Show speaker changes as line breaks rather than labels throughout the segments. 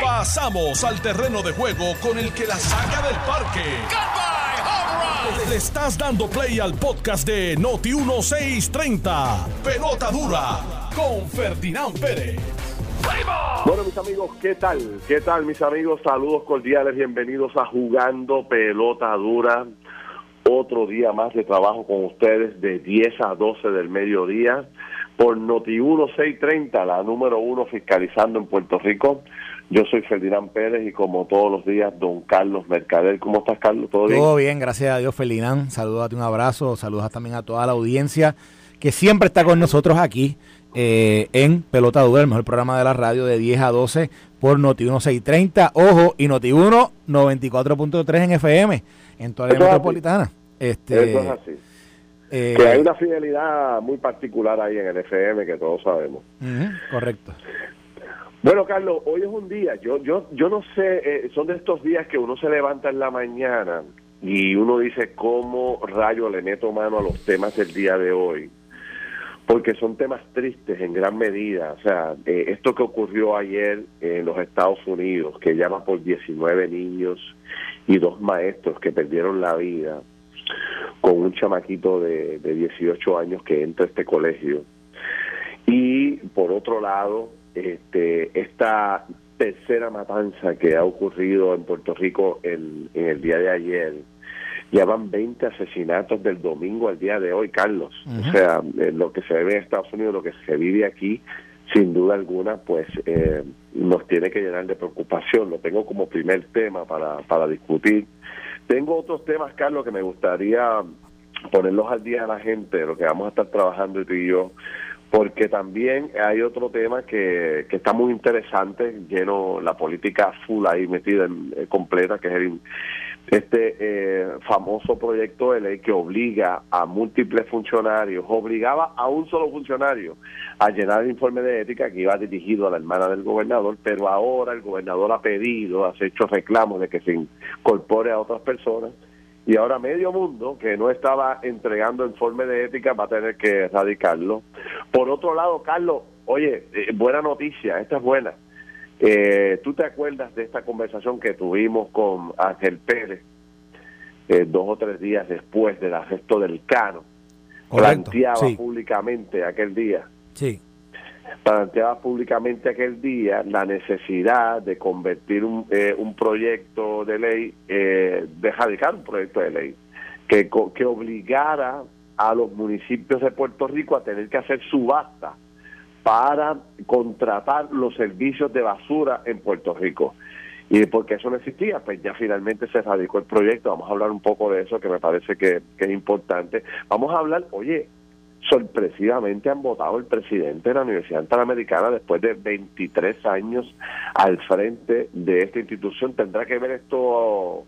Pasamos al terreno de juego con el que la saca del parque. Le estás dando play al podcast de Noti 1630. Pelota dura con Ferdinand Pérez.
Bueno, mis amigos, ¿qué tal? ¿Qué tal, mis amigos? Saludos cordiales, bienvenidos a Jugando Pelota Dura. Otro día más de trabajo con ustedes de 10 a 12 del mediodía por Noti 1630, la número uno fiscalizando en Puerto Rico. Yo soy Ferdinand Pérez y como todos los días, don Carlos Mercader. ¿Cómo estás, Carlos?
¿Todo bien? Todo bien, gracias a Dios, Ferdinand. Saludos, un abrazo, saludos también a toda la audiencia que siempre está con nosotros aquí eh, en Pelota Dura, el mejor programa de la radio de 10 a 12 por Noti 1630. Ojo, y Noti 1 94.3 en FM, en toda la metropolitana.
Este, Eso es así. Eh, que hay una fidelidad muy particular ahí en el FM que todos sabemos.
correcto.
Bueno, Carlos, hoy es un día, yo yo yo no sé, eh, son de estos días que uno se levanta en la mañana y uno dice cómo rayo le meto mano a los temas del día de hoy, porque son temas tristes en gran medida. O sea, eh, esto que ocurrió ayer en los Estados Unidos, que llama por 19 niños y dos maestros que perdieron la vida, con un chamaquito de, de 18 años que entra a este colegio. Y por otro lado, este, esta tercera matanza que ha ocurrido en Puerto Rico en, el día de ayer, ya van 20 asesinatos del domingo al día de hoy, Carlos. O sea, lo que se ve en Estados Unidos, lo que se vive aquí, sin duda alguna, pues eh, nos tiene que llenar de preocupación. Lo tengo como primer tema para, para discutir. Tengo otros temas, Carlos, que me gustaría ponerlos al día a la gente, lo que vamos a estar trabajando tú y yo porque también hay otro tema que, que está muy interesante, lleno la política full ahí metida en, eh, completa, que es el, este eh, famoso proyecto de ley que obliga a múltiples funcionarios, obligaba a un solo funcionario a llenar el informe de ética que iba dirigido a la hermana del gobernador, pero ahora el gobernador ha pedido, ha hecho reclamos de que se incorpore a otras personas y ahora medio mundo que no estaba entregando informe de ética va a tener que erradicarlo. Por otro lado, Carlos, oye, eh, buena noticia, esta es buena. Eh, ¿Tú te acuerdas de esta conversación que tuvimos con Ángel Pérez eh, dos o tres días después del arresto del Cano? planteaba públicamente aquel día.
Sí
planteaba públicamente aquel día la necesidad de convertir un, eh, un proyecto de ley, eh, de erradicar un proyecto de ley, que, que obligara a los municipios de Puerto Rico a tener que hacer subasta para contratar los servicios de basura en Puerto Rico. Y porque eso no existía, pues ya finalmente se radicó el proyecto. Vamos a hablar un poco de eso, que me parece que, que es importante. Vamos a hablar, oye, sorpresivamente han votado el presidente de la Universidad Interamericana después de 23 años al frente de esta institución. ¿Tendrá que ver esto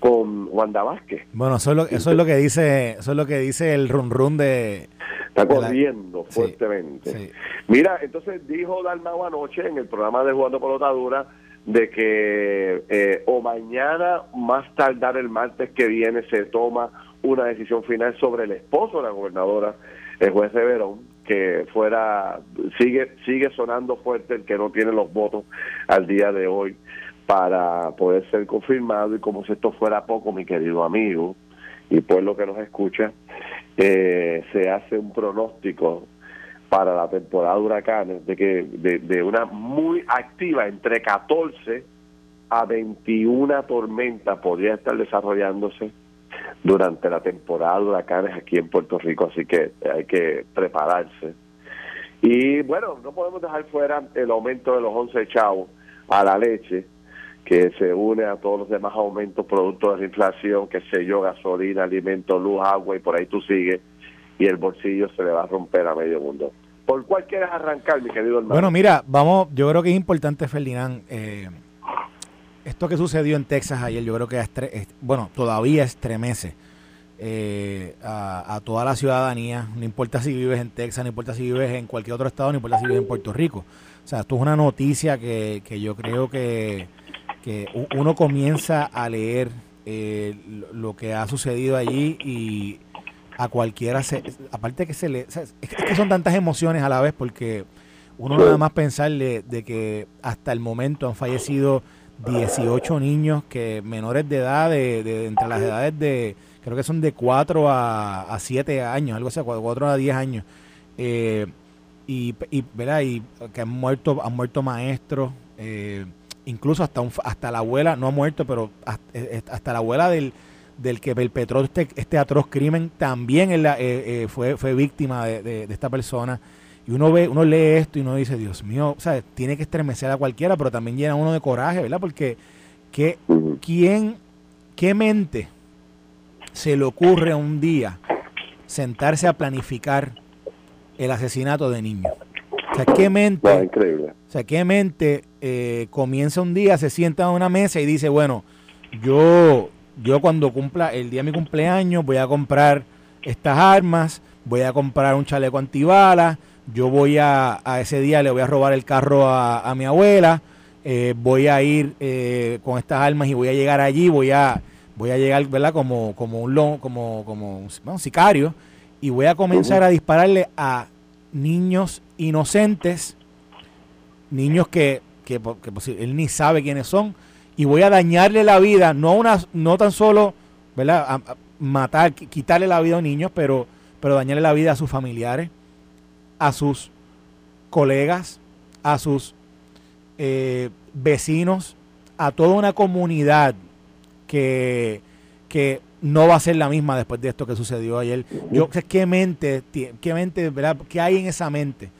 con Wanda Vázquez?
Bueno, eso es lo, eso es lo que dice eso es lo que dice el run run de...
Está corriendo fuertemente. Mira, entonces dijo Dalmau anoche en el programa de Jugando Pelotadura de que eh, o mañana, más tardar el martes que viene, se toma una decisión final sobre el esposo de la gobernadora el juez de Verón, que fuera, sigue, sigue sonando fuerte el que no tiene los votos al día de hoy para poder ser confirmado y como si esto fuera poco, mi querido amigo, y pues lo que nos escucha, eh, se hace un pronóstico para la temporada de huracanes de que de, de una muy activa entre 14 a 21 tormentas podría estar desarrollándose durante la temporada de huracanes aquí en Puerto Rico, así que hay que prepararse. Y bueno, no podemos dejar fuera el aumento de los 11 chavos a la leche, que se une a todos los demás aumentos producto de la inflación, que sé yo, gasolina, alimentos, luz, agua y por ahí tú sigues, y el bolsillo se le va a romper a medio mundo. ¿Por cuál quieres arrancar, mi querido hermano?
Bueno, mira, vamos, yo creo que es importante, Ferdinand, eh, esto que sucedió en Texas ayer, yo creo que, es, bueno, todavía estremece eh, a, toda la ciudadanía, no importa si vives en Texas, no importa si vives en cualquier otro estado, no importa si vives en Puerto Rico. O sea, esto es una noticia que, que yo creo que, que uno comienza a leer eh, lo que ha sucedido allí y a cualquiera se, aparte que se le, es que son tantas emociones a la vez porque uno nada más pensarle de que hasta el momento han fallecido 18 niños que menores de edad, de, entre las edades de, creo que son de 4 a, a 7 años, algo así, 4 a 10 años. Eh, y, y, ¿verdad? y que han muerto, han muerto maestros, eh, incluso hasta, un, hasta la abuela, no ha muerto, pero eh, hasta, la abuela del, del que perpetró este, este atroz crimen también fue, fue víctima de, de esta persona. Y uno ve, uno lee esto y uno dice, Dios mío, o sea, tiene que estremecer a cualquiera, pero también llena uno de coraje, ¿verdad? Porque ¿qué, ¿quién, qué mente se le ocurre un día sentarse a planificar el asesinato de niños? O sea, ¿qué mente, O sea, ¿qué mente eh, comienza un día, se sienta en una mesa y dice, bueno, yo, yo cuando cumpla el día de mi cumpleaños voy a comprar estas armas, voy a comprar un chaleco antibalas, yo voy a, a ese día le voy a robar el carro a, mi abuela, eh, voy a ir eh, con estas armas y voy a llegar allí, voy a voy a llegar, ¿verdad? Como como un como como un sicario y voy a comenzar a dispararle a niños inocentes, niños que, que, pues, él ni sabe quiénes son y voy a dañarle la vida, no una no tan solo, ¿verdad? matar, quitarle la vida a niños, pero pero dañarle la vida a sus familiares a sus colegas, a sus eh, vecinos, a toda una comunidad que, que no va a ser la misma después de esto que sucedió ayer. Yo sé qué mente, qué mente, ¿verdad? ¿Qué hay en esa mente?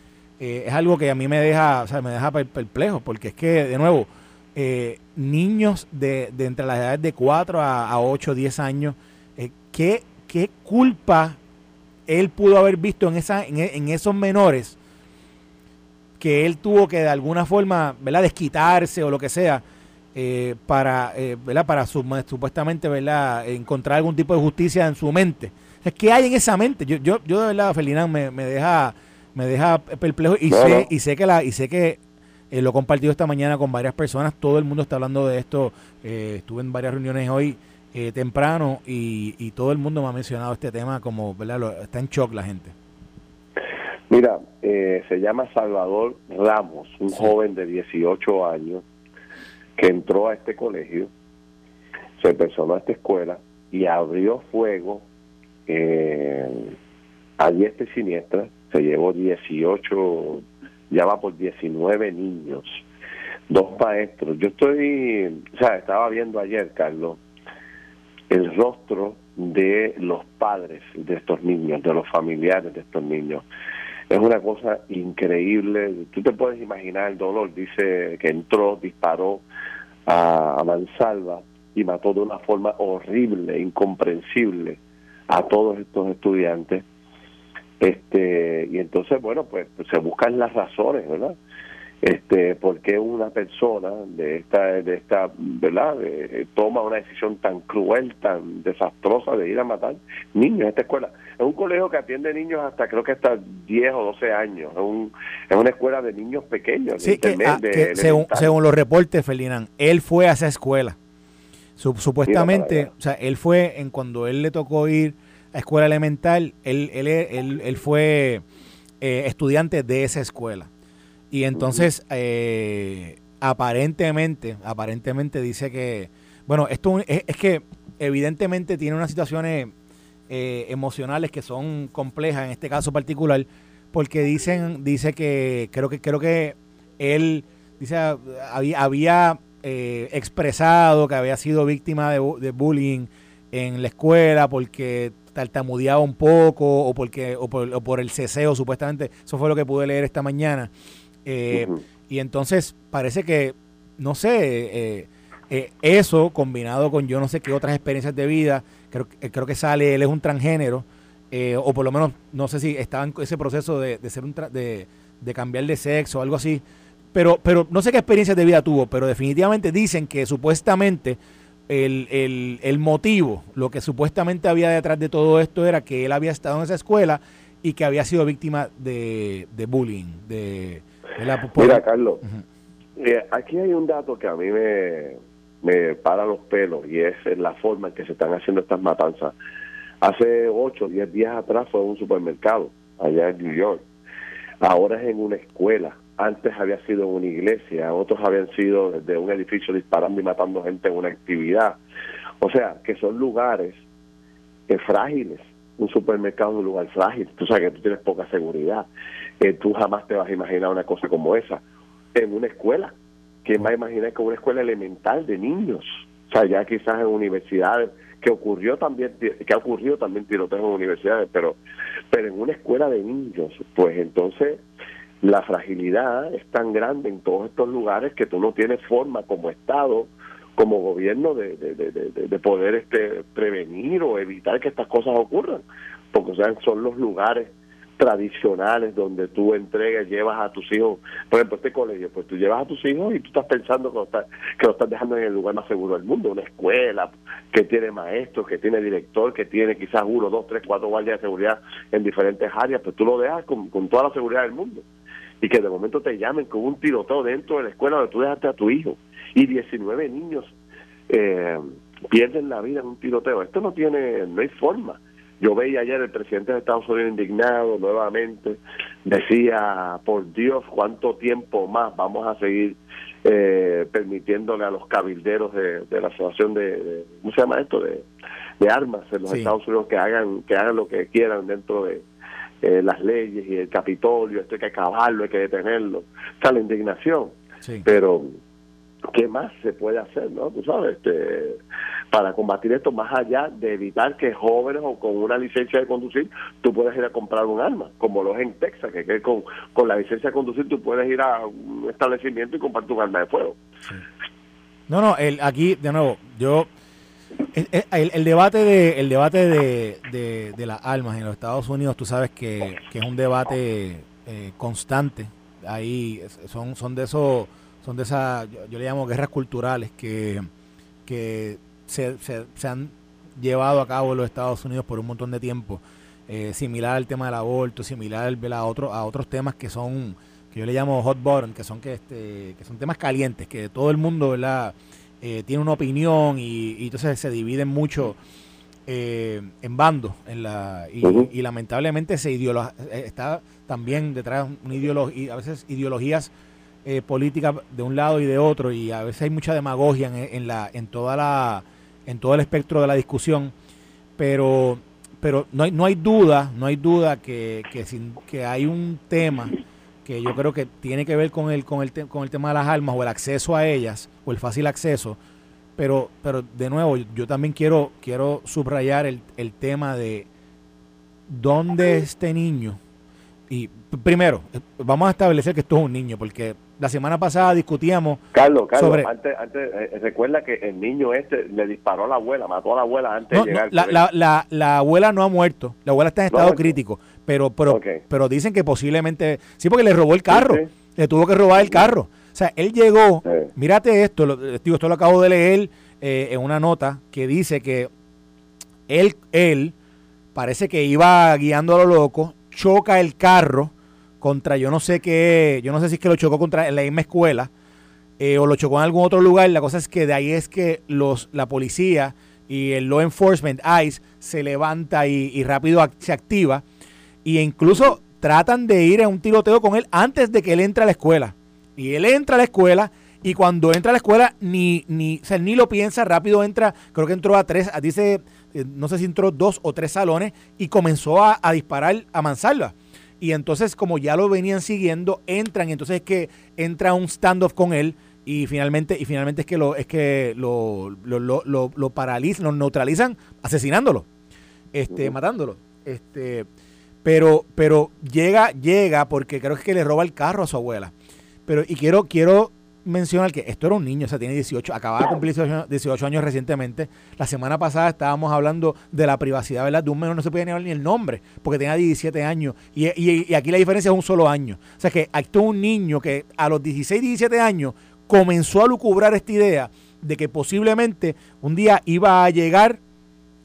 Eh, es algo que a mí me deja, o sea, me deja perplejo, porque es que, de nuevo, eh, niños de, de, entre las edades de 4 a, a 8, 10 años, ¿qué, ¿qué culpa él pudo haber visto en, esa, en, esos menores que él tuvo que de alguna forma, ¿verdad? desquitarse o lo que sea, eh, para, eh, ¿verdad? para supuestamente ¿verdad? encontrar algún tipo de justicia en su mente. ¿Qué hay en esa mente? Yo, yo, yo de verdad, Felinán, me, me deja me deja perplejo y sé y sé que la y sé que eh, lo he compartido esta mañana con varias personas, todo el mundo está hablando de esto, estuve en varias reuniones hoy eh, temprano y, todo el mundo me ha mencionado este tema como, ¿verdad? está en shock la gente.
Mira, eh, se llama Salvador Ramos, un joven de 18 años que entró a este colegio, se personó a esta escuela y abrió fuego eh, a diestra y siniestra, se llevó 18, ya va por 19 niños, dos maestros. Yo estoy, o sea, estaba viendo ayer, Carlos, el rostro de los padres de estos niños, de los familiares de estos niños. Es una cosa increíble. Tú te puedes imaginar el dolor. Dice que entró, disparó a, Mansalva y mató de una forma horrible, incomprensible a todos estos estudiantes. Este, y entonces, bueno, pues se buscan las razones, ¿verdad? este por qué una persona de esta de esta verdad toma una decisión tan cruel tan desastrosa de ir a matar niños en esta escuela es un colegio que atiende niños hasta creo que hasta 10 o 12 años. Es, un, es una escuela de niños pequeños
sí, que, ah, según, según los reportes Felinan él fue a esa escuela. Supuestamente o sea él fue en cuando él le tocó ir a escuela elemental él él, él, él fue eh, estudiante de esa escuela. Y entonces, eh, aparentemente, aparentemente dice que, bueno, esto es, que evidentemente tiene unas situaciones eh, emocionales que son complejas en este caso particular, porque dicen, dice que creo que creo que él dice había, había eh, expresado que había sido víctima de, de, bullying en la escuela porque tartamudeaba un poco o porque o por, o por el ceseo supuestamente. Eso fue lo que pude leer esta mañana. Eh, y entonces parece que, no sé, eh, eh, eso combinado con yo no sé qué otras experiencias de vida, creo, creo que sale, él es un transgénero, o por lo menos no sé si estaba en ese proceso de, ser un de, cambiar de sexo o algo así, pero, pero no sé qué experiencias de vida tuvo, pero definitivamente dicen que supuestamente el, el, el motivo, lo que supuestamente había detrás de todo esto era que él había estado en esa escuela y que había sido víctima de, de bullying, de,
Mira, Carlos, eh, aquí hay un dato que a mí me, me para los pelos y es la forma en que se están haciendo estas matanzas. Hace 8 o 10 días atrás fue un supermercado allá en New York. Ahora es en una escuela. Antes había sido en una iglesia, otros habían sido desde un edificio disparando y matando gente en una actividad. O sea, que son lugares frágiles. Un supermercado es un lugar frágil. Tú sabes que tú tienes poca seguridad. Eh, tú jamás te vas a imaginar una cosa como esa. En una escuela. ¿Quién va a imaginar que una escuela elemental de niños? O sea, ya quizás en universidades, que ocurrió también, que ha ocurrido también tiroteos en universidades, pero, pero en una escuela de niños, pues entonces la fragilidad es tan grande en todos estos lugares que tú no tienes forma como Estado, como gobierno de, de, poder este, prevenir o evitar que estas cosas ocurran, porque o sea, son los lugares tradicionales donde tú entregas, llevas a tus hijos, por ejemplo, este colegio, pues tú llevas a tus hijos y tú estás pensando que lo estás, que lo estás dejando en el lugar más seguro del mundo, una escuela que tiene maestros, que tiene director, que tiene quizás uno, dos, tres, cuatro guardias de seguridad en diferentes áreas, pues tú lo dejas con, con toda la seguridad del mundo y que de momento te llamen con un tiroteo dentro de la escuela donde tú dejaste a tu hijo y 19 niños eh, pierden la vida en un tiroteo. Esto no tiene, no hay forma. Yo veía ayer el presidente de Estados Unidos indignado nuevamente, decía, por Dios, ¿cuánto tiempo más vamos a seguir eh, permitiéndole a los cabilderos de, la asociación de, ¿cómo se llama esto? De, armas en los Estados Unidos que hagan, que hagan lo que quieran dentro de eh, las leyes y el Capitolio, esto hay que acabarlo, hay que detenerlo. Está la indignación. Pero ¿qué más se puede hacer, no? Tú sabes, este, para combatir esto más allá de evitar que jóvenes o con una licencia de conducir tú puedas ir a comprar un arma, como lo es en Texas, que, con, con la licencia de conducir tú puedes ir a un establecimiento y comprar un arma de fuego.
No, no, el, aquí, de nuevo, yo... El, debate de el debate de, de, las armas en los Estados Unidos, tú sabes que, es un debate eh, constante. Ahí son, son de esos son de esas, yo, le llamo guerras culturales que, que se, se, han llevado a cabo en los Estados Unidos por un montón de tiempo. Eh, similar al tema del aborto, similar a, otro, a otros temas que son, que yo le llamo hot button, que son, que, este, que son temas calientes, que todo el mundo ¿verdad? Eh, tiene una opinión y, entonces se dividen mucho eh, en bandos. En la, y, lamentablemente se está también detrás una ideología, a veces ideologías eh, política de un lado y de otro y a veces hay mucha demagogia en, la en toda la en todo el espectro de la discusión pero pero no hay no hay duda no hay duda que que, sin, que hay un tema que yo creo que tiene que ver con el con el con el tema de las armas o el acceso a ellas o el fácil acceso. Pero pero de nuevo yo también quiero quiero subrayar el, el tema de dónde este niño y primero, vamos a establecer que esto es un niño, porque la semana pasada discutíamos
Carlos, Carlos, antes, antes eh, recuerda que el niño este le disparó a la abuela, mató a la abuela antes de llegar.
la, la, la, abuela no ha muerto, la abuela está en estado crítico, pero pero, pero dicen que posiblemente, sí, porque le robó el carro, le tuvo que robar el carro. O sea, él llegó, mírate esto, lo, digo, esto lo acabo de leer eh, en una nota que dice que él, él parece que iba guiando a lo loco, choca el carro, contra yo no sé qué, yo no sé si es que lo chocó contra la misma escuela eh, o lo chocó en algún otro lugar. La cosa es que de ahí es que los, la policía y el law enforcement, ICE, se levanta y, rápido se activa. Y incluso tratan de ir a un tiroteo con él antes de que él entre a la escuela. Y él entra a la escuela y cuando entra a la escuela ni, ni, ni lo piensa, rápido entra, creo que entró a tres, dice, eh, no sé si entró dos o tres salones y comenzó a, a disparar a mansalva. Y entonces, como ya lo venían siguiendo, entran y entonces es que entra un standoff con él y finalmente y finalmente es que lo es que lo, lo, lo, lo, paralizan, lo neutralizan asesinándolo, este, matándolo. Este, pero pero llega llega porque creo que le roba el carro a su abuela. Pero y quiero quiero mencionar que esto era un niño, o sea, tiene 18, acaba de cumplir 18, años recientemente. La semana pasada estábamos hablando de la privacidad, ¿verdad? De un menor no se podía ni hablar ni el nombre, porque tenía 17 años. Y, y, aquí la diferencia es un solo año. O sea, que aquí un niño que a los 16, 17 años comenzó a lucubrar esta idea de que posiblemente un día iba a llegar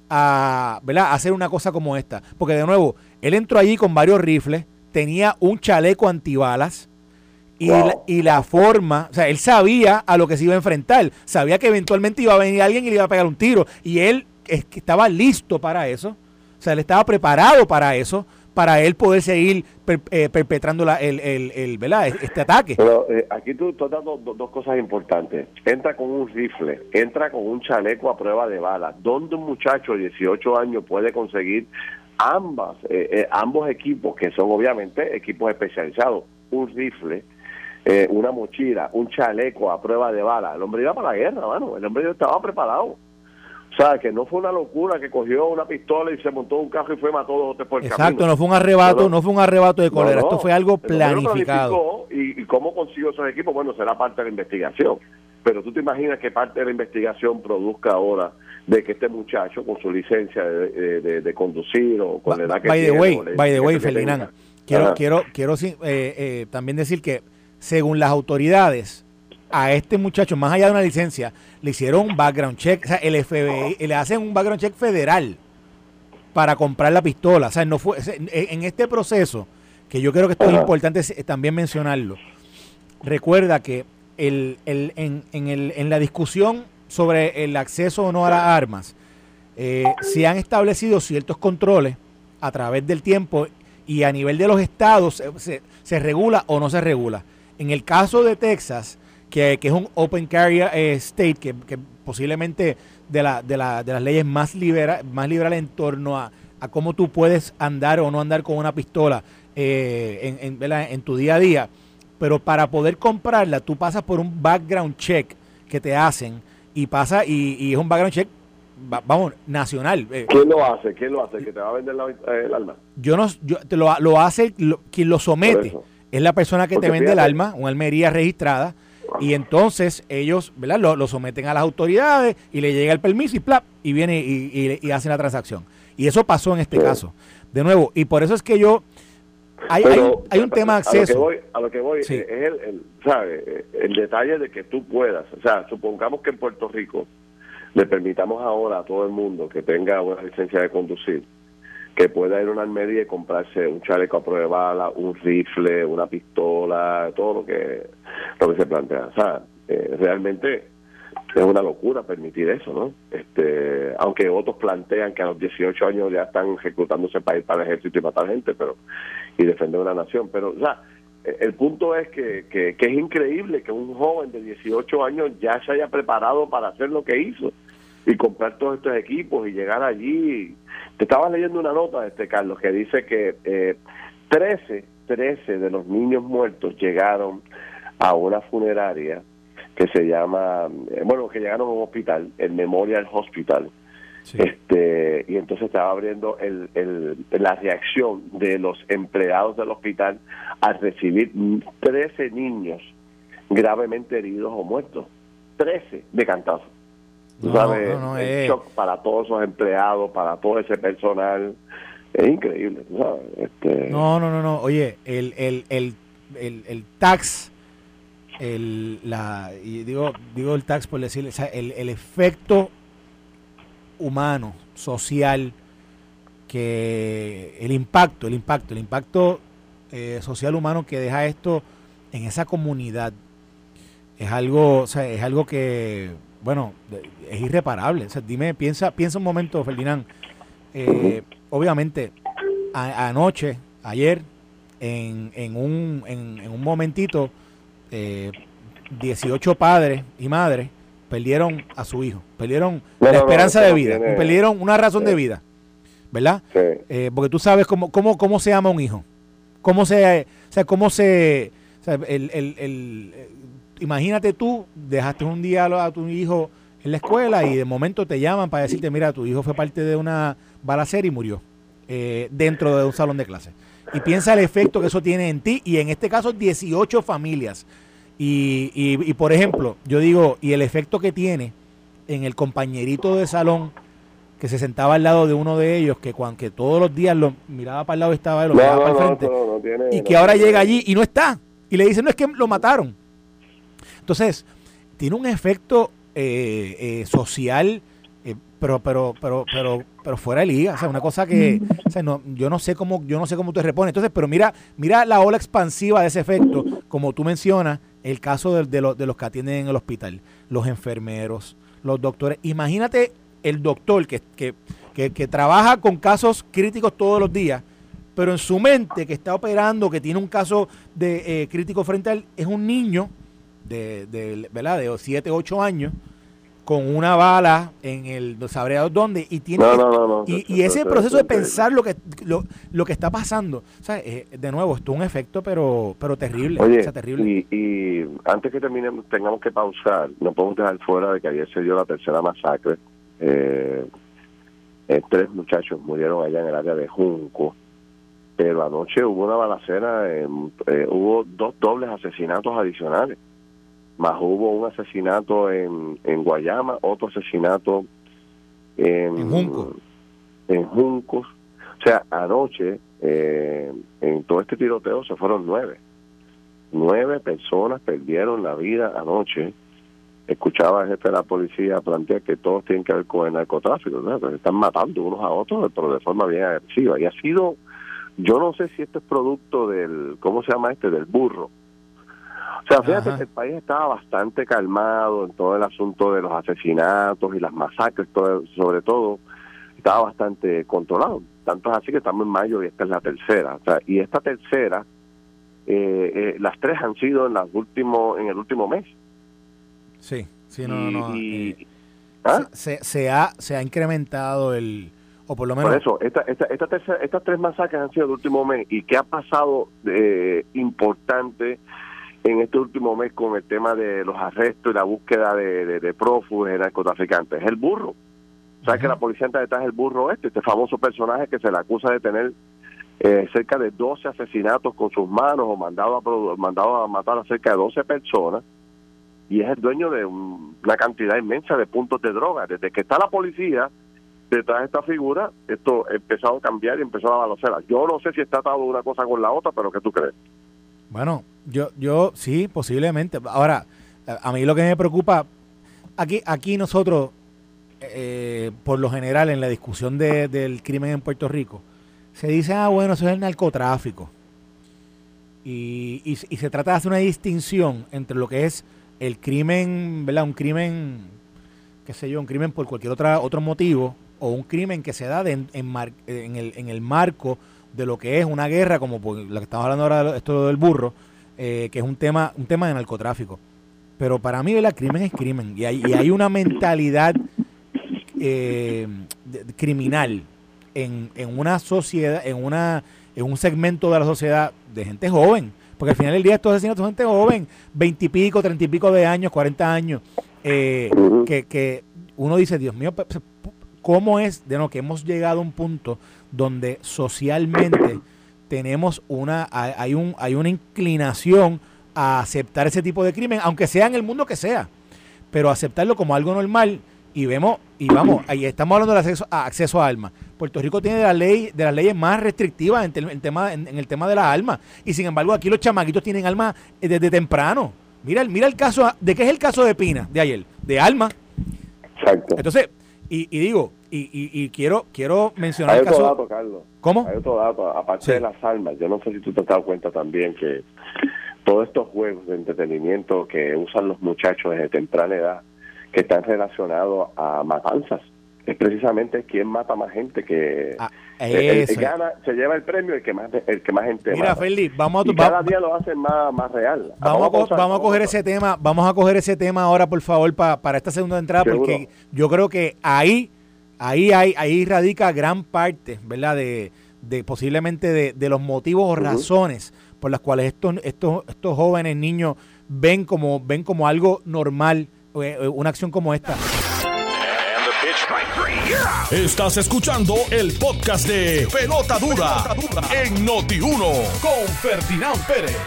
a, ¿verdad? a hacer una cosa como esta. Porque de nuevo, él entró allí con varios rifles, tenía un chaleco antibalas, y, la, y la forma, o sea, él sabía a lo que se iba a enfrentar, sabía que eventualmente iba a venir alguien y le iba a pegar un tiro, y él estaba listo para eso, o sea, él estaba preparado para eso, para él poder seguir eh, perpetrando la, el, el, el, ¿verdad? este ataque.
Pero eh, aquí tú estás dando dos cosas importantes. Entra con un rifle, entra con un chaleco a prueba de bala. ¿Dónde un muchacho de 18 años puede conseguir ambas, eh, ambos equipos, que son obviamente equipos especializados? Un rifle, una mochila, un chaleco a prueba de bala. El hombre iba para la guerra, mano. El hombre estaba preparado. O sea, que no fue una locura que cogió una pistola y se montó un carro y fue mató dos por
el Exacto, no fue un arrebato, no, fue un arrebato de cólera, esto fue algo planificado.
Y, y, cómo consiguió esos equipos? Bueno, será parte de la investigación. Pero tú te imaginas que parte de la investigación produzca ahora de que este muchacho con su licencia de, conducir o con la edad que
by
tiene,
The way, by the way, Ferdinand, quiero, quiero, quiero eh, eh, también decir que según las autoridades, a este muchacho, más allá de una licencia, le hicieron un background check, o sea, el FBI, le hacen un background check federal para comprar la pistola. O sea, no fue, en este proceso, que yo creo que esto es importante también mencionarlo, recuerda que el, el, en, en, el, en la discusión sobre el acceso o no a las armas, eh, se han establecido ciertos controles a través del tiempo y a nivel de los estados se, se regula o no se regula. En el caso de Texas, que, es un open carrier eh, state, que, posiblemente de, la, de, la, de las leyes más, libera, más liberales en torno a, a cómo tú puedes andar o no andar con una pistola eh, en, en, en, tu día a día. Pero para poder comprarla, tú pasas por un background check que te hacen y pasa y, y es un background check vamos, nacional.
Eh. ¿Quién lo hace? ¿Quién lo hace? ¿Que te va a vender la, el alma?
Yo no, yo, te lo, lo hace quien lo somete. Es la persona que te vende el alma, una almería registrada y entonces ellos ¿verdad? Lo, someten a las autoridades y le llega el permiso y plap, y viene y, y, hacen la transacción. Y eso pasó en este caso. De nuevo, y por eso es que yo... Hay, hay, un tema de acceso.
A lo que voy, es el, ¿sabe? el detalle de que tú puedas, o sea, supongamos que en Puerto Rico le permitamos ahora a todo el mundo que tenga una licencia de conducir que pueda ir a una almería y comprarse un chaleco a prueba de bala, un rifle, una pistola, todo lo que, lo que se plantea. O sea, eh, realmente es una locura permitir eso, ¿no? Este, aunque otros plantean que a los 18 años ya están reclutándose para ir para el ejército y matar gente, pero y defender una nación, pero o sea, el punto es que, que es increíble que un joven de 18 años ya se haya preparado para hacer lo que hizo y comprar todos estos equipos y llegar allí. Te estaba leyendo una nota, este Carlos, que dice que eh, 13, 13 de los niños muertos llegaron a una funeraria que se llama, eh, bueno, que llegaron a un hospital, el Memorial Hospital. Este, y entonces estaba abriendo el, el, la reacción de los empleados del hospital al recibir 13 niños gravemente heridos o muertos. 13 de cantazo sabes, el shock para todos esos empleados, para todo ese personal, es increíble, sabes. Este...
No, no, no, no. Oye, el, el, el, el, el tax, el, la, y digo, digo el tax por decirle, el, el efecto humano, social, que el impacto, el impacto, el impacto eh, social humano que deja esto en esa comunidad es algo, o sea, es algo que bueno, es irreparable. O sea, dime, piensa, piensa un momento, Ferdinand. Eh, obviamente, anoche, ayer, en, en, un, en, un momentito, eh, 18 padres y madres perdieron a su hijo, perdieron la esperanza de vida, perdieron una razón de vida, ¿verdad? Eh, porque tú sabes cómo, cómo, cómo se llama un hijo, cómo se, o sea, cómo se, o sea, el, el, el, imagínate tú, dejaste un día a tu hijo en la escuela y de momento te llaman para decirte, mira, tu hijo fue parte de una balacera y murió eh, dentro de un salón de clase. Y piensa el efecto que eso tiene en ti y en este caso 18 familias. Y, y, por ejemplo, yo digo, y el efecto que tiene en el compañerito de salón que se sentaba al lado de uno de ellos, que, cuando, que todos los días lo miraba para el lado estaba y lo miraba para el frente, y que ahora llega allí y no está. Y le dicen, no es que lo mataron. Entonces, tiene un efecto eh, eh, social, eh, pero, pero, pero, pero, pero fuera de liga. O sea, una cosa que, o sea, no, yo no sé cómo, yo no sé cómo te repones. Entonces, pero mira, mira la ola expansiva de ese efecto, como tú mencionas, el caso de, de, de los que atienden en el hospital, los enfermeros, los doctores. Imagínate el doctor que, que, que, que trabaja con casos críticos todos los días pero en su mente que está operando, que tiene un caso de eh, crítico frente a él, es un niño de, de, ¿verdad? de 7, 8 años con una bala en el no sabría dónde y tiene y, ese proceso de pensar lo que lo, lo que está pasando eh, de nuevo esto es un efecto pero pero terrible terrible.
y, antes que terminemos tengamos que pausar no podemos dejar fuera de que ayer se dio la tercera masacre eh, eh, tres muchachos murieron allá en el área de Junco pero anoche hubo una balacera hubo dos dobles asesinatos adicionales más hubo un asesinato en, en Guayama, otro asesinato en, en, Juncos. O sea, anoche eh, en todo este tiroteo se fueron nueve. Nueve personas perdieron la vida anoche. Escuchaba el jefe de la policía plantear que todos tienen que ver con el narcotráfico. ¿no? Pues están matando unos a otros, pero de forma bien agresiva. Y ha sido, yo no sé si esto es producto del, ¿cómo se llama este? Del burro o sea, fíjate que el país estaba bastante calmado en todo el asunto de los asesinatos y las masacres, sobre todo, estaba bastante controlado. Tanto es así que estamos en mayo y esta es la tercera. O sea, y esta tercera, eh, eh, las tres han sido en, las últimos, en el último mes.
Sí, sí, no, no. Eh, ¿ah? se, se, ha, se ha incrementado el, o por lo menos...
Por eso, esta, esta, esta estas tres masacres han sido el último mes y qué ha pasado de importante en este último mes con el tema de los arrestos y la búsqueda de, de, prófugos y narcotraficantes. Es el burro. ¿Sabes que la policía detrás es el burro este? Este famoso personaje que se le acusa de tener eh, cerca de 12 asesinatos con sus manos o mandado a, mandado a matar a cerca de 12 personas y es el dueño de una cantidad inmensa de puntos de droga. Desde que está la policía detrás de esta figura, esto ha empezado a cambiar y empezó a balacera. Yo no sé si está atado una cosa con la otra, pero ¿qué tú crees?
Bueno, yo, yo sí, posiblemente. Ahora, a mí lo que me preocupa, aquí, aquí nosotros, eh, por lo general, en la discusión de, del crimen en Puerto Rico, se dice, ah, bueno, eso es el narcotráfico. Y, y, se trata de hacer una distinción entre lo que es el crimen, ¿verdad? Un crimen, qué sé yo, un crimen por cualquier otra, otro motivo, o un crimen que se da en, en, el, en el marco de lo que es una guerra, como por lo que estamos hablando ahora, esto del burro, eh, que es un tema, un tema de narcotráfico. Pero para mí, el crimen es crimen. Y hay, y hay una mentalidad eh, criminal en, en, una sociedad, en, una, en un segmento de la sociedad de gente joven. Porque al final del día estos asesinos son gente joven, veintipico, treinta y pico de años, cuarenta años, eh, que, que uno dice, Dios mío, ¿cómo es de lo que hemos llegado a un punto donde socialmente tenemos una, hay, un, hay una inclinación a aceptar ese tipo de crimen, aunque sea en el mundo que sea, pero aceptarlo como algo normal y vemos, y vamos, ahí estamos hablando del acceso a, acceso a armas. Puerto Rico tiene de, la ley, de las leyes más restrictivas en, el tema, en, el tema de las armas, y sin embargo aquí los chamaquitos tienen armas eh, desde temprano. Mira, mira el caso, ¿de qué es el caso de Pina de ayer? De armas. Exacto. Entonces, y, y digo, y, y, quiero quiero mencionar
Hay otro dato, Carlos.
¿Cómo?
Hay otro dato, aparte de las armas. Yo no sé si tú te has dado cuenta también que todos estos juegos de entretenimiento que usan los muchachos desde temprana edad, que están relacionados a matanzas, es precisamente quién mata más gente que ah, el, gana, se lleva el premio el que más el que más gente
mira Felipe vamos
a cada día lo hacen más, más real
vamos, a, vamos a coger ese tema vamos a coger ese tema ahora por favor para esta segunda entrada porque yo creo que ahí ahí hay ahí radica gran parte verdad de, de posiblemente de, de, los motivos o razones por las cuales estos estos estos jóvenes niños ven como ven como algo normal eh, una acción como esta.
Estás escuchando el podcast de Pelota Dura, en Noti1 con Ferdinand Pérez.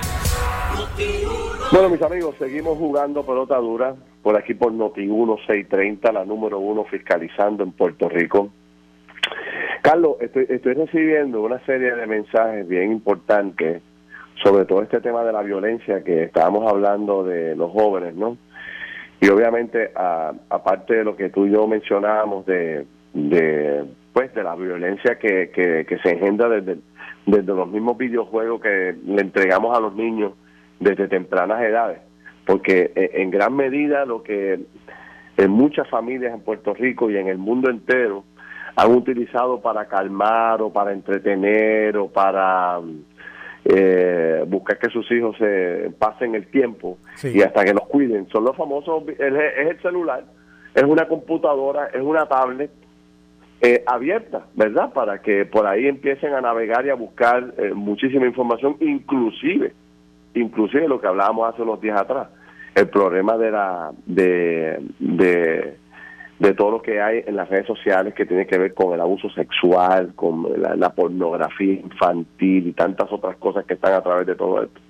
Bueno, mis amigos, seguimos jugando pelota dura por aquí por Noti1 630, la número uno fiscalizando en Puerto Rico. Carlos, estoy, estoy recibiendo una serie de mensajes bien importantes sobre todo este tema de la violencia que estábamos hablando de los jóvenes, ¿no? Y obviamente, aparte de lo que tú y yo mencionábamos de, pues de la violencia que, que, se engendra desde, desde los mismos videojuegos que le entregamos a los niños desde tempranas edades, porque eh, en gran medida lo que en muchas familias en Puerto Rico y en el mundo entero han utilizado para calmar o para entretener o para eh, buscar que sus hijos se pasen el tiempo y hasta que los cuiden. Son los famosos, es, el celular, es una computadora, es una tablet eh, abierta, ¿verdad? Para que por ahí empiecen a navegar y a buscar eh, muchísima información, inclusive, inclusive lo que hablábamos hace unos días atrás, el problema de la de, de de todo lo que hay en las redes sociales que tiene que ver con el abuso sexual, con la, pornografía infantil y tantas otras cosas que están a través de todo esto.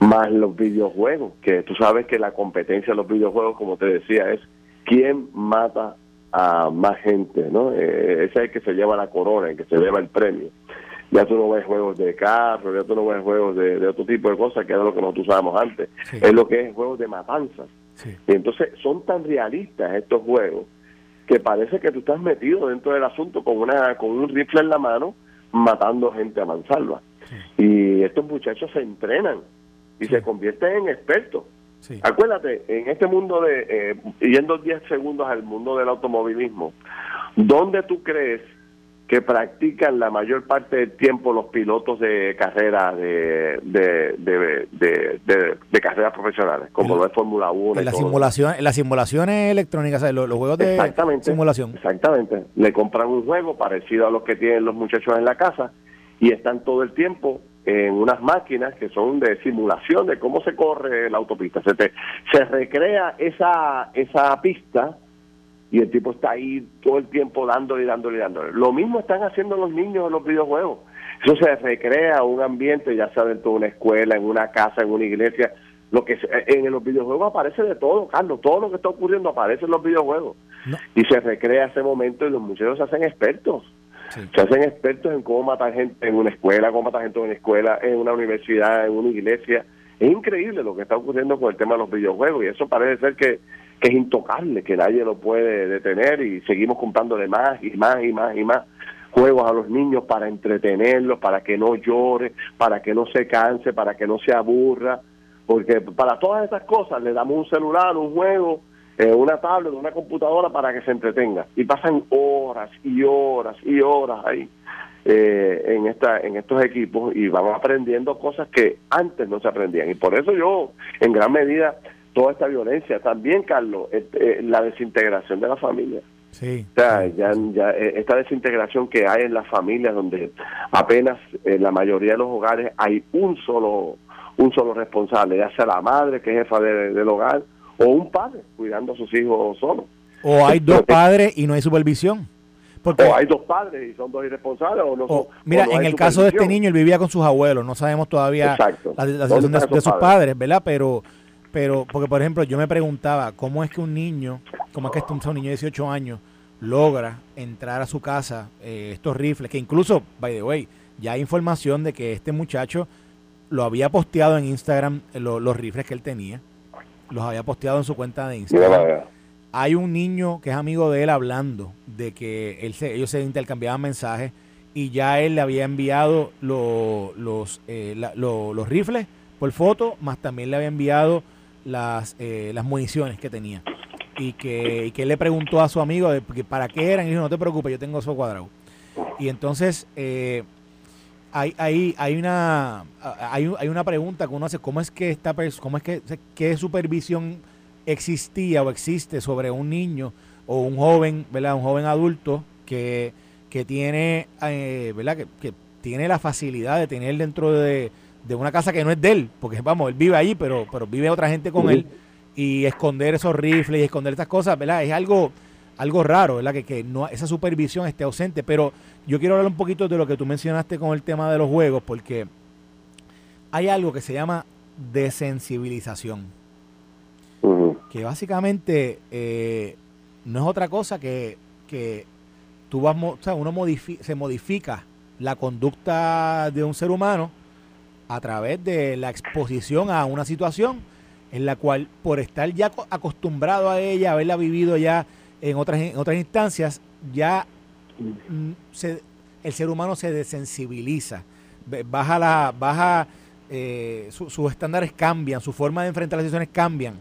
Más los videojuegos, que tú sabes que la competencia de los videojuegos, como te decía, es quién mata a más gente, ¿no? Eh, ese es el que se lleva la corona, el que se lleva el premio. Ya tú no ves juegos de carro, ya tú no ves juegos de, otro tipo de cosas, que era lo que nosotros usábamos antes. Es lo que es juegos de matanzas y entonces son tan realistas estos juegos que parece que tú estás metido dentro del asunto con una con un rifle en la mano matando gente a mansalva. Y estos muchachos se entrenan y se convierten en expertos. Acuérdate, en este mundo de, eh, yendo 10 segundos al mundo del automovilismo, ¿dónde tú crees que practican la mayor parte del tiempo los pilotos de carreras de, de, de, carreras profesionales, como lo es Fórmula 1.
En, la simulación, en las simulaciones electrónicas, los, juegos de simulación.
Exactamente. Le compran un juego parecido a los que tienen los muchachos en la casa y están todo el tiempo en unas máquinas que son de simulación de cómo se corre la autopista. Se, se recrea esa, esa pista y el tipo está ahí todo el tiempo dándole y dándole y dándole. Lo mismo están haciendo los niños en los videojuegos. Eso se recrea un ambiente, ya sea dentro de una escuela, en una casa, en una iglesia. Lo que en los videojuegos aparece de todo, Carlos. Todo lo que está ocurriendo aparece en los videojuegos. Y se recrea ese momento y los muchachos se hacen expertos. Se hacen expertos en cómo matar gente en una escuela, cómo matar gente en una escuela, en una universidad, en una iglesia. Es increíble lo que está ocurriendo con el tema de los videojuegos y eso parece ser que que es intocable, que nadie lo puede detener y seguimos comprándole más y más y más y más juegos a los niños para entretenerlos, para que no llore, para que no se canse, para que no se aburra, porque para todas esas cosas le damos un celular, un juego, eh, una tablet, una computadora para que se entretenga y pasan horas y horas y horas ahí. Eh, en esta en estos equipos y vamos aprendiendo cosas que antes no se aprendían y por eso yo en gran medida toda esta violencia. También, Carlos, eh, la desintegración de la familia.
Sí.
O sea, ya, ya eh, esta desintegración que hay en las familias donde apenas en la mayoría de los hogares hay un solo un solo responsable, ya sea la madre que es jefa del hogar o un padre cuidando a sus hijos solo.
O hay dos padres y no hay supervisión.
Porque, o hay dos padres y son dos irresponsables o no
Mira, en el caso de este niño, él vivía con sus abuelos, no sabemos todavía la, situación de, sus padres, ¿verdad? Pero pero, porque por ejemplo, yo me preguntaba, ¿cómo es que un niño, cómo es que un niño de 18 años logra entrar a su casa eh, estos rifles? Que incluso, by the way, ya hay información de que este muchacho lo había posteado en Instagram, eh, los rifles que él tenía, los había posteado en su cuenta de Instagram. Hay un niño que es amigo de él hablando de que él se, ellos se intercambiaban mensajes y ya él le había enviado los, eh, los rifles por foto, más también le había enviado las, eh, las municiones que tenía. Y que, que le preguntó a su amigo de, para qué eran y dijo, no te preocupes, yo tengo eso cuadrado. Y entonces eh, hay, hay, hay, una, hay, hay, una pregunta que uno hace, ¿cómo es que esta cómo es que qué supervisión existía o existe sobre un niño o un joven, ¿verdad? Un joven adulto que, que tiene, eh, ¿verdad? Que, que tiene la facilidad de tener dentro de, de una casa que no es de él, porque vamos, él vive ahí, pero, pero vive otra gente con él, y esconder esos rifles y esconder estas cosas, ¿verdad? Es algo, algo raro, ¿verdad? Que, que no, esa supervisión esté ausente, pero yo quiero hablar un poquito de lo que tú mencionaste con el tema de los juegos, porque hay algo que se llama desensibilización, que básicamente eh, no es otra cosa que, que tú vas, o sea, uno se modifica la conducta de un ser humano, a través de la exposición a una situación en la cual por estar ya acostumbrado a ella, haberla vivido ya en otras, en otras instancias, ya mm, el ser humano se desensibiliza, baja la, baja, eh, sus estándares cambian, su forma de enfrentar las situaciones cambian.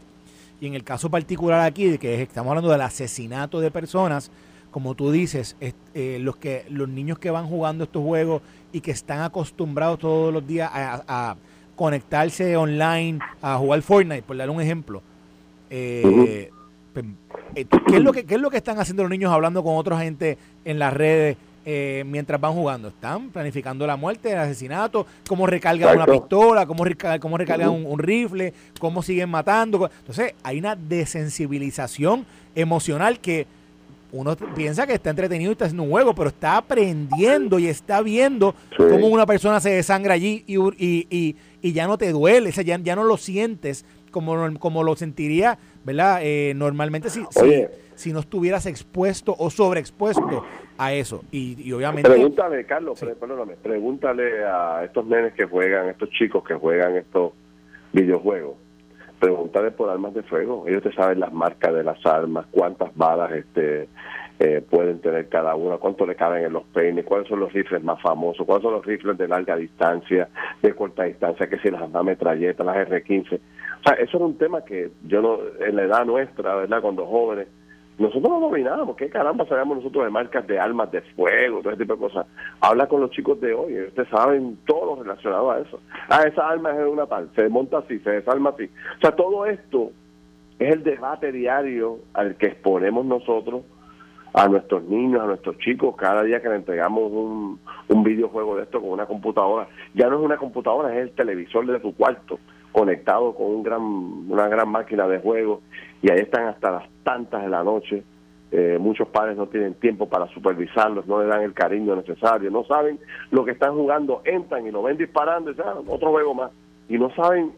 Y en el caso particular aquí, de que estamos hablando del asesinato de personas, como tú dices, eh, los, que, los niños que van jugando estos juegos y que están acostumbrados todos los días a, conectarse online, a jugar Fortnite, por dar un ejemplo. Eh, pues, eh, ¿qué, es lo que, ¿Qué es lo que están haciendo los niños hablando con otra gente en las redes eh, mientras van jugando? ¿Están planificando la muerte, el asesinato? ¿Cómo recargan una pistola? ¿Cómo, cómo recargan un, rifle? ¿Cómo siguen matando? Entonces, hay una desensibilización emocional que uno piensa que está entretenido y está haciendo un juego, pero está aprendiendo y está viendo cómo una persona se desangra allí y, y, y, ya no te duele, o ya, ya no lo sientes como, como lo sentiría, ¿verdad? Eh, normalmente si, si, no estuvieras expuesto o sobreexpuesto a eso. Y, obviamente...
Pregúntale, Carlos, perdóname, pregúntale a estos nenes que juegan, estos chicos que juegan estos videojuegos pregúntale por armas de fuego. Ellos te saben las marcas de las armas, cuántas balas este eh, pueden tener cada una, cuánto le caben en los peines, cuáles son los rifles más famosos, cuáles son los rifles de larga distancia, de corta distancia, que si las metralletas, las R-15. O sea, eso era un tema que yo no, en la edad nuestra, ¿verdad? Cuando jóvenes, nosotros no dominábamos. ¿Qué caramba sabíamos nosotros de marcas de armas de fuego, todo ese tipo de cosas? Habla con los chicos de hoy, ustedes saben todo lo relacionado a eso. Ah, esa arma es de una tal, se monta así, se desarma así. O sea, todo esto es el debate diario al que exponemos nosotros a nuestros niños, a nuestros chicos, cada día que le entregamos un, un videojuego de esto con una computadora, ya no es una computadora, es el televisor de tu cuarto conectado con un gran, una gran máquina de juego y ahí están hasta las tantas de la noche. Eh, muchos padres no tienen tiempo para supervisarlos, no le dan el cariño necesario, no saben lo que están jugando, entran y lo ven disparando y ya, otro juego más. Y no saben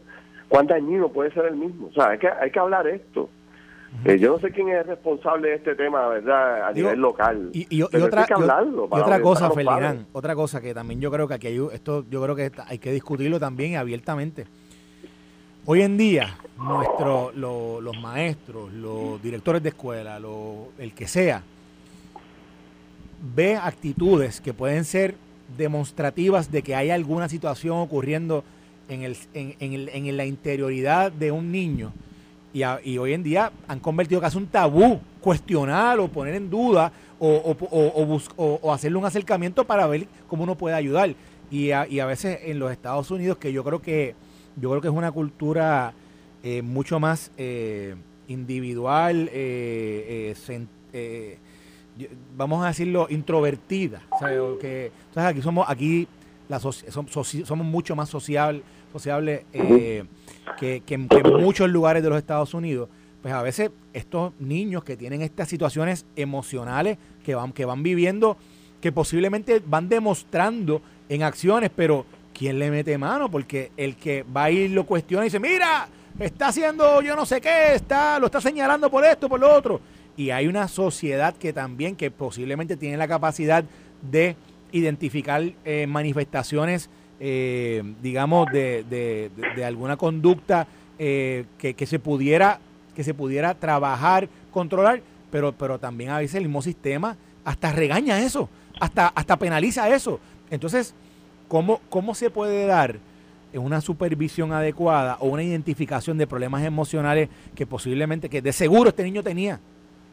cuán dañino puede ser el mismo. O sea, hay que, hay que hablar esto. Eh, yo no sé quién es responsable de este tema, ¿verdad? A nivel local.
Y, otra, otra cosa, Ferdinand, otra cosa que también yo creo que aquí hay, esto yo creo que hay que discutirlo también abiertamente. Hoy en día, nuestro, los maestros, los directores de escuela, el que sea, ve actitudes que pueden ser demostrativas de que hay alguna situación ocurriendo en, el, en, en la interioridad de un niño y, hoy en día han convertido casi un tabú cuestionar o poner en duda o, o, hacerle un acercamiento para ver cómo uno puede ayudar. Y a, y a veces en los Estados Unidos, que yo creo que yo creo que es una cultura eh, mucho más eh, individual, eh, vamos a decirlo, introvertida. Que, entonces aquí somos, aquí la somos, mucho más sociables sociable, que, en muchos lugares de los Estados Unidos, pues a veces estos niños que tienen estas situaciones emocionales que van, que van viviendo, que posiblemente van demostrando en acciones, pero ¿quién le mete mano? Porque el que va ir lo cuestiona y dice, mira, está haciendo yo no sé qué, está, lo está señalando por esto, por lo otro. Y hay una sociedad que también, que posiblemente tiene la capacidad de identificar eh, manifestaciones eh, digamos, de, de, alguna conducta eh, que, se pudiera, que se pudiera trabajar, controlar, pero, pero también a veces el mismo sistema hasta regaña eso, hasta, hasta penaliza eso. Entonces, ¿cómo, ¿cómo se puede dar una supervisión adecuada o una identificación de problemas emocionales que posiblemente, que de seguro este niño tenía,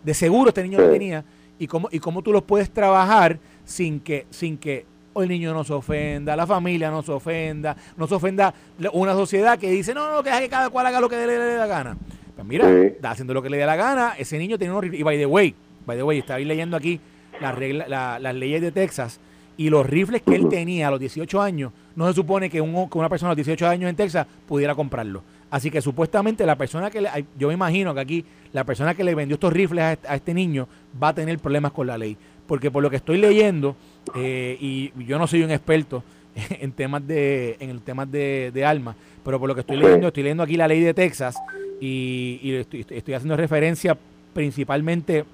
de seguro este niño lo tenía, y cómo, y cómo tú los puedes trabajar sin que, sin que el niño no se ofenda, la familia no se ofenda, no se ofenda una sociedad que dice, no, no, que cada cual haga lo que le dé la gana. Pues mira, está haciendo lo que le dé la gana, ese niño tiene unos... Y by the way, by the way, estaba leyendo aquí las, las leyes de Texas y los rifles que él tenía a los 18 años, no se supone que, un, una persona a los 18 años en Texas pudiera comprarlo. Así que supuestamente la persona que le, yo me imagino que aquí la persona que le vendió estos rifles a, a este niño va a tener problemas con la ley. Porque por lo que estoy leyendo, eh, y yo no soy un experto en temas de en el temas de, de armas, pero por lo que estoy leyendo, estoy leyendo aquí la ley de Texas y, estoy, haciendo referencia principalmente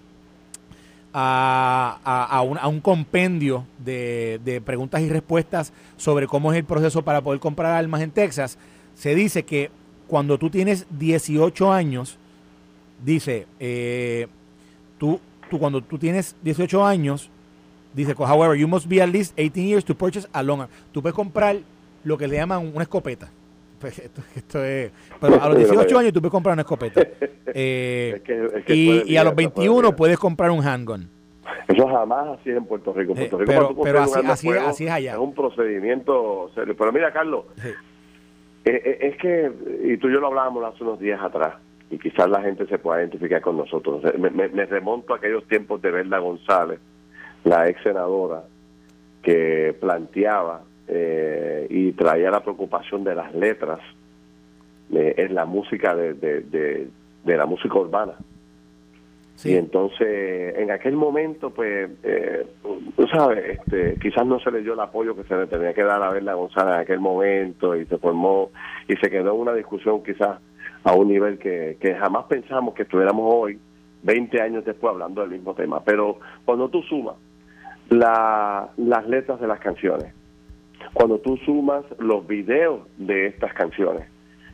a, a, un, a un, compendio de, de, preguntas y respuestas sobre cómo es el proceso para poder comprar armas en Texas. Se dice que cuando tú tienes 18 años, dice, eh, tú, tú cuando tú tienes 18 años, Dice, however, you must be at least 18 years to purchase a long Tú puedes comprar lo que le llaman una escopeta. Pues esto, es, pero a los 18 años tú puedes comprar una escopeta. Eh, y, a los 21 puedes comprar un handgun.
Eso jamás así es en Puerto Rico. En Puerto
Rico pero, así, es allá.
Es un procedimiento serio. Pero mira, Carlos, eh, eh, es que, y tú y yo lo hablábamos hace unos días atrás, y quizás la gente se pueda identificar con nosotros. Me, me remonto a aquellos tiempos de Berla González, la ex senadora, que planteaba eh, y traía la preocupación de las letras eh, en la música de, de, la música urbana. Y entonces, en aquel momento, pues, eh, tú sabes, este, quizás no se le dio el apoyo que se le tenía que dar a Verla González en aquel momento y se formó y se quedó en una discusión quizás a un nivel que, que jamás pensamos que estuviéramos hoy, 20 años después, hablando del mismo tema. Pero cuando tú sumas la, las letras de las canciones. Cuando tú sumas los videos de estas canciones,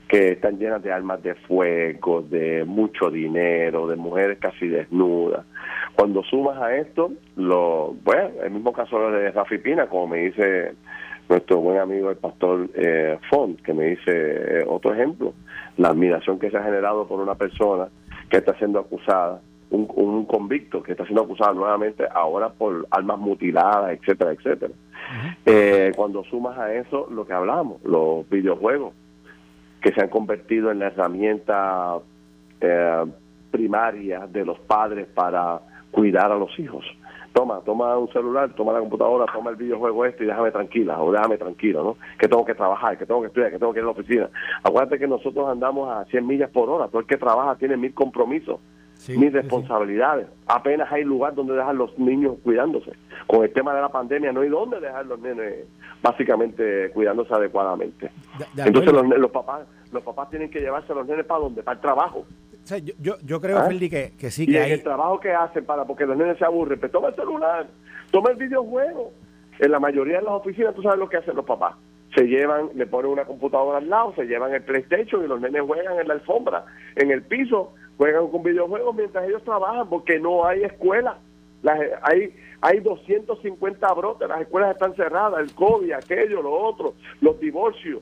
que están llenas de armas de fuego, de mucho dinero, de mujeres casi desnudas. Cuando sumas a esto, lo, bueno, el mismo caso de Rafi Pina, como me dice nuestro buen amigo el pastor eh, Font, que me dice eh, otro ejemplo, la admiración que se ha generado por una persona que está siendo acusada un, convicto que está siendo acusado nuevamente ahora por armas mutiladas, etcétera, etcétera. Eh, cuando sumas a eso lo que hablamos, los videojuegos, que se han convertido en la herramienta eh, primaria de los padres para cuidar a los hijos. Toma, toma un celular, toma la computadora, toma el videojuego este y déjame tranquila, o déjame tranquilo, ¿no? Que tengo que trabajar, que tengo que estudiar, que tengo que ir a la oficina. Acuérdate que nosotros andamos a 100 millas por hora, todo el que trabaja tiene mil compromisos mis responsabilidades. Apenas hay lugar donde dejar los niños cuidándose. Con el tema de la pandemia no hay dónde dejar los nenes básicamente cuidándose adecuadamente. Entonces los, papás los papás tienen que llevarse a los nenes para donde, para el trabajo.
yo, yo, creo, ¿Ah? que, que sí.
Que
y
hay... el trabajo que hacen para, porque los nenes se aburren, pues toma el celular, toma el videojuego. En la mayoría de las oficinas, tú sabes lo que hacen los papás se llevan, le ponen una computadora al lado, se llevan el PlayStation y los nenes juegan en la alfombra, en el piso, juegan con videojuegos mientras ellos trabajan porque no hay escuela. Las, hay hay 250 brotes, las escuelas están cerradas, el COVID, aquello, lo otro, los divorcios.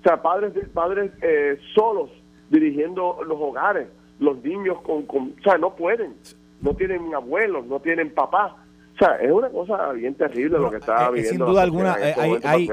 O sea, padres padres eh, solos dirigiendo los hogares, los niños con, con, o sea, no pueden, no tienen abuelos, no tienen papás. O sea, es una cosa bien terrible lo que está viviendo.
Sin duda alguna, este hay,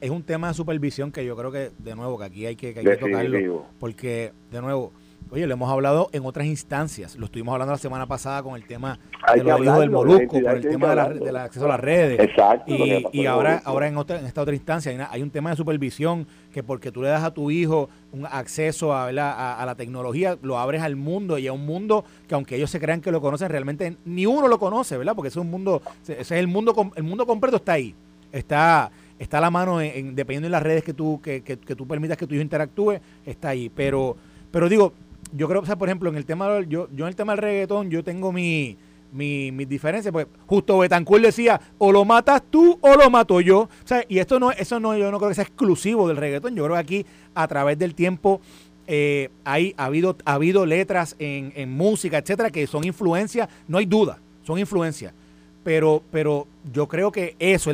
es un tema de supervisión que yo creo que, de nuevo, que aquí hay que, que, hay que tocarlo. Porque, de nuevo, Oye, lo hemos hablado en otras instancias. Lo estuvimos hablando la semana pasada con el tema de los hijos del Molusco, con el tema del acceso a las redes.
Exacto.
Y, ahora, ahora en, otra, en esta otra instancia hay, un tema de supervisión que porque tú le das a tu hijo un acceso a, a, la tecnología, lo abres al mundo y a un mundo que aunque ellos se crean que lo conocen, realmente ni uno lo conoce, ¿verdad? Porque ese es un mundo, ese es el mundo, el mundo completo está ahí. Está está a la mano en, dependiendo de las redes que tú que, que, que tú permitas que tu hijo interactúe, está ahí. Pero pero digo, yo creo, o sea, por ejemplo, en el tema yo, yo en el tema del reggaetón, yo tengo mi, mi, mis diferencias, pues justo Betancourt decía, o lo matas tú o lo mato yo. O sea, y esto no, eso no, yo no creo que sea exclusivo del reggaetón. Yo creo que aquí, a través del tiempo, eh, hay, ha, habido, ha habido letras en, en música, etcétera, que son influencias, no hay duda, son influencias. Pero, pero yo creo que eso,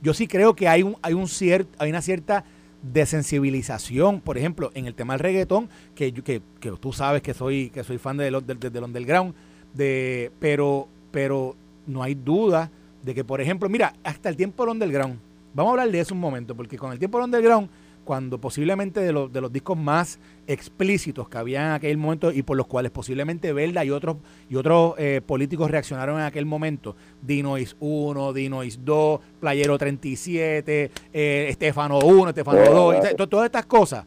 yo sí creo que hay un, hay un cierto, hay una cierta de sensibilización, por ejemplo, en el tema del reggaetón, que, que, que tú sabes que soy, que soy fan de, de, de, del underground, de, pero, pero no hay duda de que, por ejemplo, mira, hasta el tiempo del underground, vamos a hablar de eso un momento, porque con el tiempo del underground cuando posiblemente de, los de los discos más explícitos que había en aquel momento y por los cuales posiblemente Velda y otros y otros eh, políticos reaccionaron en aquel momento, Dinois 1, Dinois 2, Playero 37, eh, Estefano 1, Estefano 2, todas estas cosas.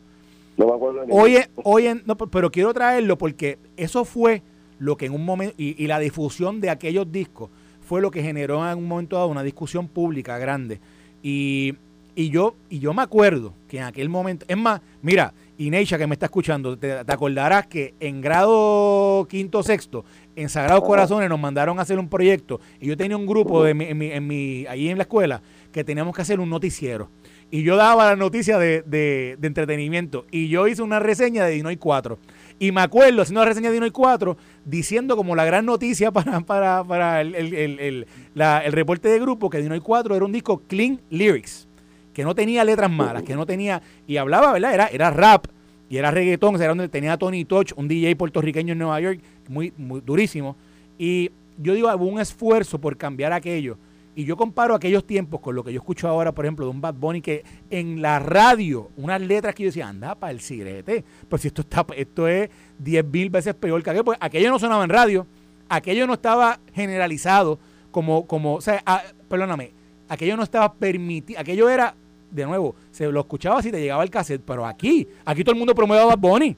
No me acuerdo
Oye, oye, no, pero quiero traerlo porque eso fue lo que en un momento, y, y la difusión de aquellos discos fue lo que generó en un momento dado una discusión pública grande. Y y yo, y yo me acuerdo que en aquel momento, es más, mira, Ineisha que me está escuchando, te, acordarás que en grado quinto sexto, en Sagrados Corazones nos mandaron a hacer un proyecto y yo tenía un grupo de en mi, en mi, ahí en la escuela que teníamos que hacer un noticiero. Y yo daba la noticia de, de, entretenimiento. Y yo hice una reseña de Dinoy 4. Y me acuerdo haciendo una reseña de Dinoy 4 diciendo como la gran noticia para, para, para el, el, el, el reporte de grupo que Dinoy 4 era un disco clean lyrics que no tenía letras malas, que no tenía, y hablaba, ¿verdad? Era, era rap y era reggaetón, era donde tenía Tony Touch, un DJ puertorriqueño en Nueva York, muy, muy durísimo. Y, yo digo, hubo un esfuerzo por cambiar aquello. Y yo comparo aquellos tiempos con lo que yo escucho ahora, por ejemplo, de un Bad Bunny que en la radio, unas letras que yo decía, anda para el cigrete, pues si esto está, esto es diez mil veces peor que aquello, pues aquello no sonaba en radio, aquello no estaba generalizado como, como, o sea, ah, perdóname, aquello no estaba permitido, aquello era, de nuevo, se lo escuchaba si te llegaba el cassette, pero aquí, aquí todo el mundo promueve a Bad Bunny,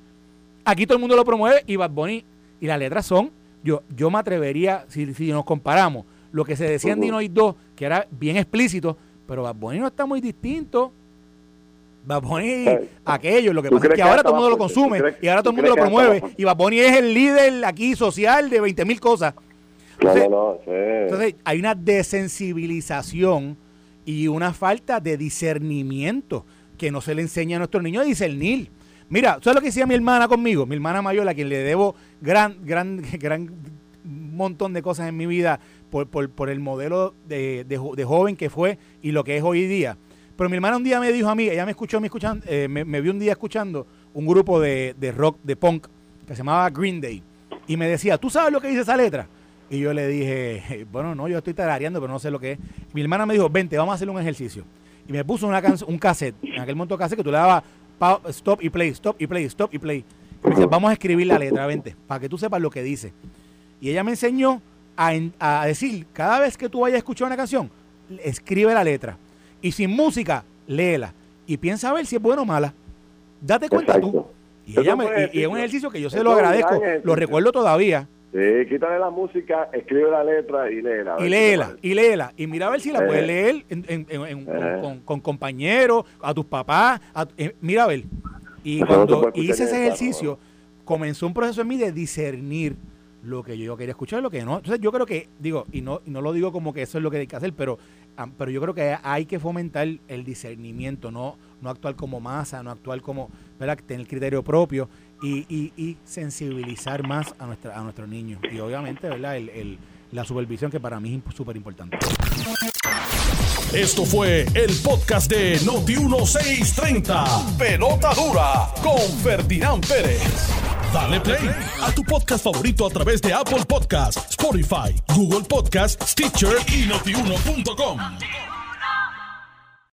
aquí todo el mundo lo promueve y Bad Bunny, y las letras son, yo, yo me atrevería, si, si nos comparamos, lo que se decía en Dinoid 2, que era bien explícito, pero Bad Bunny no está muy distinto. Bad Bunny, aquello, lo que pasa es que ahora todo el mundo lo consume y ahora todo el mundo lo promueve. Y Bad Bunny es el líder aquí social de 20 mil cosas. Entonces, hay una desensibilización y una falta de discernimiento que no se le enseña a nuestros niños a discernir. Mira, ¿sabes lo que decía mi hermana conmigo? Mi hermana mayor, a quien le debo gran, gran, gran montón de cosas en mi vida por, por, el modelo de, de, joven que fue y lo que es hoy día. Pero mi hermana un día me dijo a mí, ella me escuchó, me, escuchando, eh, me, vio un día escuchando un grupo de, de, rock, de punk, que se llamaba Green Day. Y me decía, ¿tú sabes lo que dice esa letra? Y yo le dije, bueno, no, yo estoy tarareando, pero no sé lo que es. Mi hermana me dijo, vente, vamos a hacer un ejercicio. Y me puso una un cassette, en aquel momento cassette que tú le dabas stop y play, stop y play, stop y play. Y me dice, vamos a escribir la letra, vente, para que tú sepas lo que dice. Y ella me enseñó a, decir, cada vez que tú vayas a escuchar una canción, escribe la letra. Y sin música, léela. Y piensa a ver si es buena o mala. Date cuenta tú. Y, ella y, es un ejercicio que yo se lo agradezco, lo recuerdo todavía.
Sí, quítale la música, escribe la letra y léela.
Y léela, y léela. Y mira a ver si la puedes leer eh. con, compañeros, a tus papás. Eh, mira a ver. Y cuando hice ese ejercicio, comenzó un proceso en mí de discernir lo que yo quería escuchar, lo que no. Entonces yo creo que, digo, y no, y no lo digo como que eso es lo que hay que hacer, pero, pero yo creo que hay que fomentar el discernimiento, no, no actuar como masa, no actuar como, ¿verdad? Tener criterio propio y, sensibilizar más a, nuestra, a nuestros niños. Y obviamente, ¿verdad? El, el, la supervisión que para mí es súper importante.
Esto fue el podcast de Noti1630. Pelota dura con Ferdinand Pérez. Dale play a tu podcast favorito a través de Apple Podcasts, Spotify, Google Podcasts, Stitcher y notiuno.com.